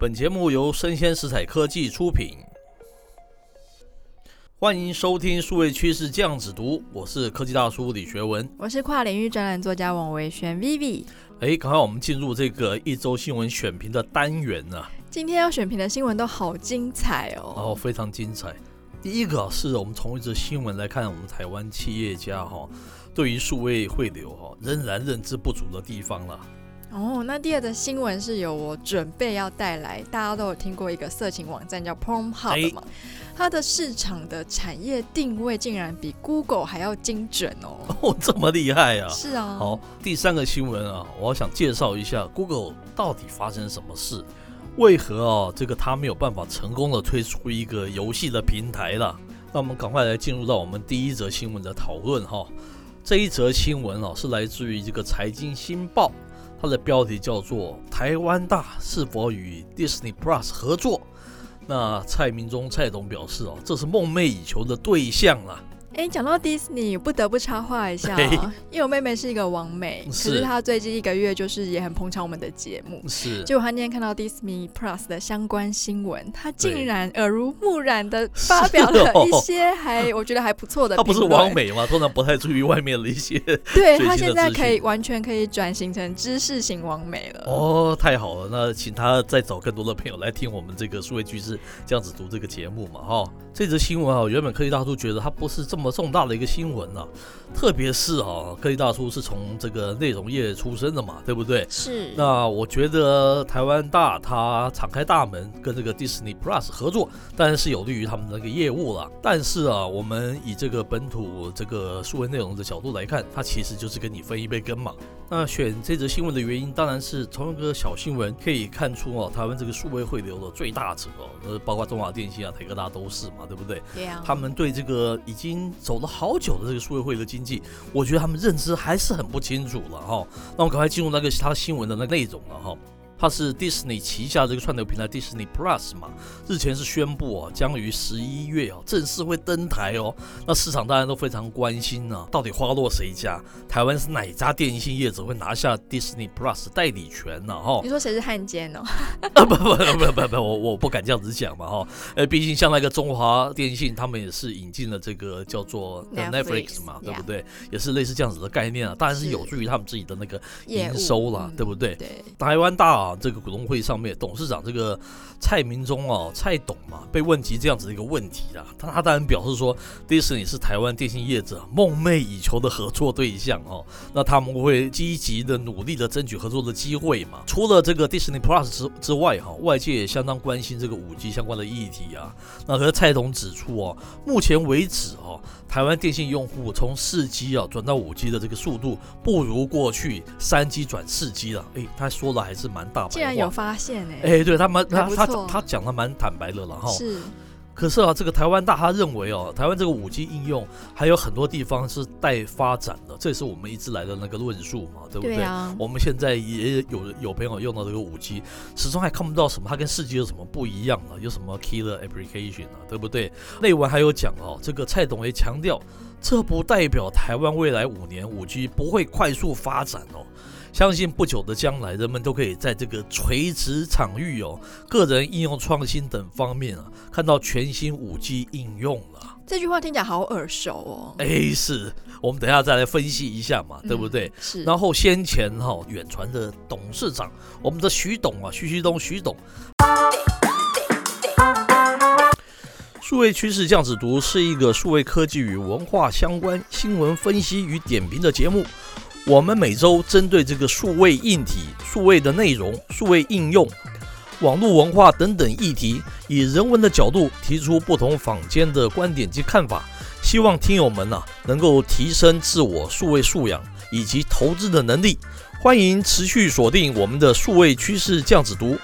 本节目由生鲜食材科技出品，欢迎收听数位趋势酱子读，我是科技大叔李学文，我是跨领域专栏作家王维轩 Vivi。哎，赶快我们进入这个一周新闻选评的单元啊！今天要选评的新闻都好精彩哦，哦，非常精彩。第一个是我们从一则新闻来看，我们台湾企业家哈对于数位汇流哈仍然认知不足的地方了。哦，那第二则新闻是由我准备要带来，大家都有听过一个色情网站叫 Pornhub 嘛？它的市场的产业定位竟然比 Google 还要精准哦！哦，这么厉害啊！是啊。好，第三个新闻啊，我想介绍一下 Google 到底发生什么事，为何啊这个它没有办法成功的推出一个游戏的平台了？那我们赶快来进入到我们第一则新闻的讨论哈。这一则新闻啊是来自于这个财经新报。它的标题叫做“台湾大是否与 Disney Plus 合作”。那蔡明忠蔡董表示：“哦，这是梦寐以求的对象啊。”哎，讲到 Disney，，不得不插话一下，哦，因为我妹妹是一个网美，是可是她最近一个月就是也很捧场我们的节目，是。结果她今天看到 Disney Plus 的相关新闻，她竟然耳濡目染的 发表了一些还 我觉得还不错的。她不是网美吗？通常不太注意外面的一些。对，她现在可以完全可以转型成知识型网美了。哦，太好了，那请她再找更多的朋友来听我们这个数位巨制这样子读这个节目嘛，哈。这则新闻啊，原本科技大叔觉得它不是这么。重大的一个新闻啊，特别是啊，科技大叔是从这个内容业出身的嘛，对不对？是。那我觉得台湾大他敞开大门跟这个 Disney Plus 合作，当然是有利于他们的那个业务了。但是啊，我们以这个本土这个数位内容的角度来看，它其实就是跟你分一杯羹嘛。那选这则新闻的原因，当然是从一个小新闻可以看出哦，台湾这个数位汇流的最大者哦，呃，包括中华电信啊、台科大都是嘛，对不对？对啊。他们对这个已经走了好久的这个数位会的经济，我觉得他们认知还是很不清楚了哈。那我赶快进入那个他新闻的那个内容了哈。它是 Disney 旗下这个串流平台 Disney Plus 嘛，日前是宣布哦，将于十一月哦正式会登台哦。那市场大家都非常关心呢、啊，到底花落谁家？台湾是哪家电信业者会拿下 Disney Plus 代理权呢、啊？哈，你说谁是汉奸哦？啊不不不不不，我我不敢这样子讲嘛哈。呃，毕竟像那个中华电信，他们也是引进了这个叫做 Netflix 嘛，对不对？也是类似这样子的概念啊，当然是有助于他们自己的那个营收啦，对不对？对，台湾大啊。这个股东会上面，董事长这个蔡明忠哦，蔡董嘛，被问及这样子的一个问题啦，他他当然表示说，迪士尼是台湾电信业者梦寐以求的合作对象哦，那他们会积极的努力的争取合作的机会嘛。除了这个 displus 之之外哈，外界也相当关心这个五 G 相关的议题啊。那和蔡董指出哦，目前为止哦，台湾电信用户从四 G 啊转到五 G 的这个速度不如过去三 G 转四 G 了。诶，他说的还是蛮大。竟然有发现哎、欸，哎、欸，对他蛮他他他讲的蛮坦白的了哈。是，可是啊，这个台湾大他认为哦，台湾这个五 G 应用还有很多地方是待发展的，这也是我们一直来的那个论述嘛，对不对？对啊。我们现在也有有朋友用到这个五 G，始终还看不到什么，它跟四 G 有什么不一样啊？有什么 killer application 啊？对不对？内文还有讲哦，这个蔡董也强调，这不代表台湾未来五年五 G 不会快速发展哦。相信不久的将来，人们都可以在这个垂直场域哦、个人应用创新等方面啊，看到全新五 G 应用了。这句话听起来好耳熟哦。哎，是我们等一下再来分析一下嘛，对不对？嗯、是。然后先前哈、哦、远传的董事长，我们的徐董啊，徐旭东徐董。数位趋势酱子读是一个数位科技与文化相关新闻分析与点评的节目。我们每周针对这个数位硬体、数位的内容、数位应用、网络文化等等议题，以人文的角度提出不同坊间的观点及看法，希望听友们呐、能够提升自我数位素养以及投资的能力。欢迎持续锁定我们的数位趋势酱子读。